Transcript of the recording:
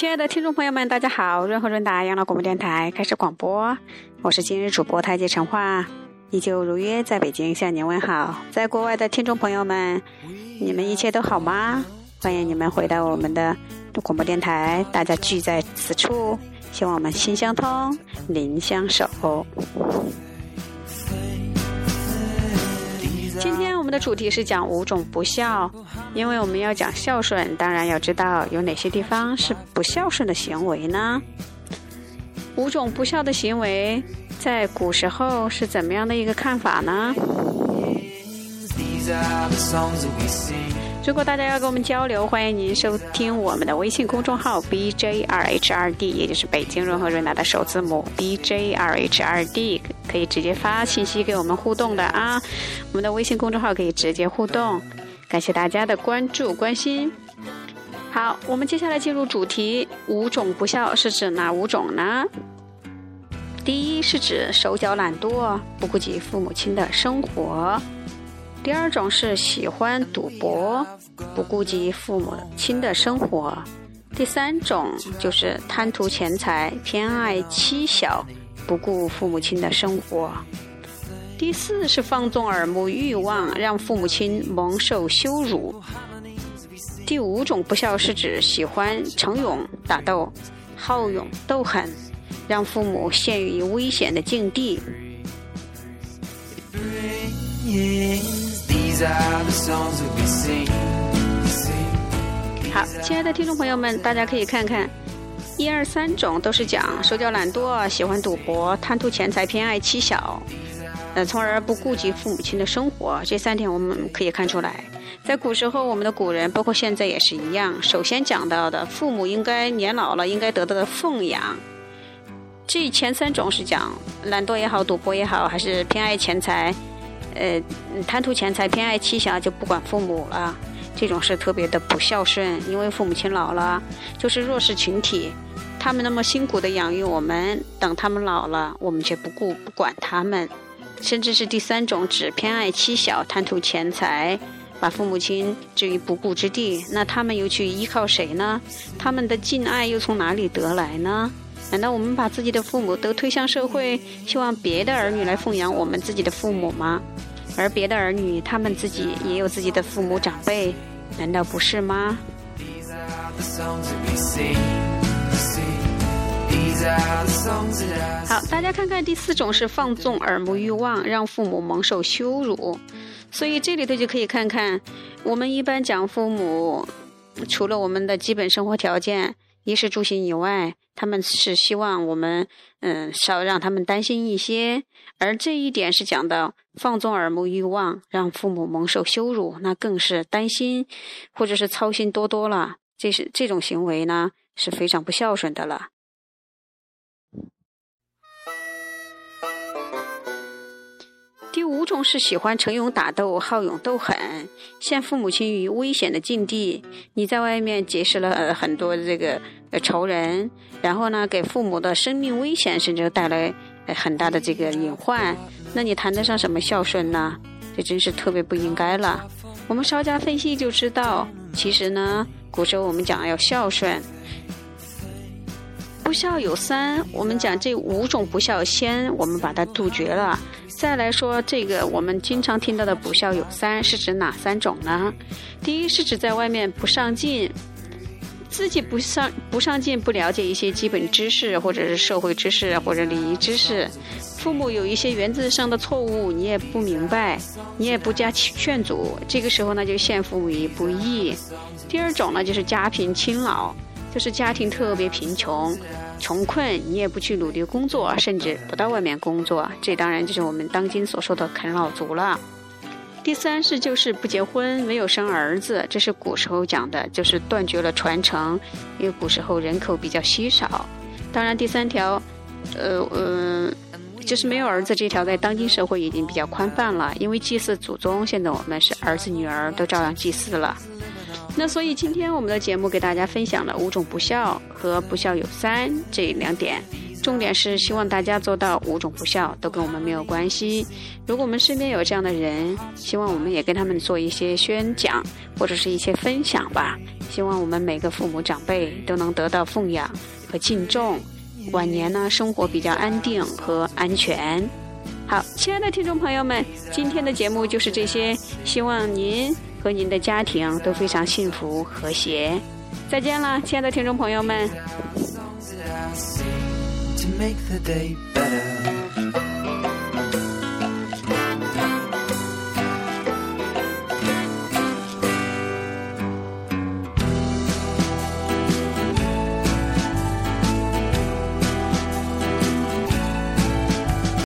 亲爱的听众朋友们，大家好！润和润达养老广播电台开始广播，我是今日主播太极陈化，依旧如约在北京向您问好。在国外的听众朋友们，你们一切都好吗？欢迎你们回到我们的广播电台，大家聚在此处，希望我们心相通，灵相守。今天的主题是讲五种不孝，因为我们要讲孝顺，当然要知道有哪些地方是不孝顺的行为呢？五种不孝的行为，在古时候是怎么样的一个看法呢？如果大家要跟我们交流，欢迎您收听我们的微信公众号 B J R H R D，也就是北京润和润达的首字母 B J R H R D，可以直接发信息给我们互动的啊。我们的微信公众号可以直接互动，感谢大家的关注关心。好，我们接下来进入主题，五种不孝是指哪五种呢？第一是指手脚懒惰，不顾及父母亲的生活。第二种是喜欢赌博，不顾及父母亲的生活；第三种就是贪图钱财，偏爱妻小，不顾父母亲的生活；第四是放纵耳目欲望，让父母亲蒙受羞辱；第五种不孝是指喜欢逞勇打斗，好勇斗狠，让父母陷于危险的境地。好，亲爱的听众朋友们，大家可以看看，一二三种都是讲手脚懒惰、喜欢赌博、贪图钱财、偏爱妻小，呃，从而不顾及父母亲的生活。这三点我们可以看出来，在古时候，我们的古人，包括现在也是一样。首先讲到的，父母应该年老了，应该得到的奉养。这前三种是讲懒惰也好，赌博也好，还是偏爱钱财。呃，贪图钱财、偏爱妻小，就不管父母了，这种是特别的不孝顺。因为父母亲老了，就是弱势群体，他们那么辛苦的养育我们，等他们老了，我们却不顾不管他们，甚至是第三种，只偏爱妻小、贪图钱财，把父母亲置于不顾之地。那他们又去依靠谁呢？他们的敬爱又从哪里得来呢？难道我们把自己的父母都推向社会，希望别的儿女来奉养我们自己的父母吗？而别的儿女，他们自己也有自己的父母长辈，难道不是吗？好，大家看看第四种是放纵耳目欲望，让父母蒙受羞辱。所以这里头就可以看看，我们一般讲父母，除了我们的基本生活条件，衣食住行以外。他们是希望我们，嗯，少让他们担心一些，而这一点是讲到放纵耳目欲望，让父母蒙受羞辱，那更是担心，或者是操心多多了。这是这种行为呢，是非常不孝顺的了。第五种是喜欢逞勇打斗，好勇斗狠，陷父母亲于危险的境地。你在外面结识了很多这个仇人，然后呢，给父母的生命危险，甚至带来很大的这个隐患。那你谈得上什么孝顺呢？这真是特别不应该了。我们稍加分析就知道，其实呢，古时候我们讲要孝顺。不孝有三，我们讲这五种不孝，先我们把它杜绝了。再来说这个，我们经常听到的不孝有三，是指哪三种呢？第一是指在外面不上进，自己不上不上进，不了解一些基本知识，或者是社会知识或者礼仪知识。父母有一些原则上的错误，你也不明白，你也不加劝阻，这个时候呢就陷父母于不义。第二种呢就是家贫亲老。就是家庭特别贫穷、穷困，你也不去努力工作，甚至不到外面工作，这当然就是我们当今所说的啃老族了。第三是就是不结婚，没有生儿子，这是古时候讲的，就是断绝了传承，因为古时候人口比较稀少。当然第三条，呃呃，就是没有儿子这条，在当今社会已经比较宽泛了，因为祭祀祖宗，现在我们是儿子女儿都照样祭祀了。那所以今天我们的节目给大家分享了五种不孝和不孝有三这两点，重点是希望大家做到五种不孝，都跟我们没有关系。如果我们身边有这样的人，希望我们也跟他们做一些宣讲或者是一些分享吧。希望我们每个父母长辈都能得到奉养和敬重，晚年呢生活比较安定和安全。好，亲爱的听众朋友们，今天的节目就是这些，希望您和您的家庭都非常幸福和谐。再见了，亲爱的听众朋友们。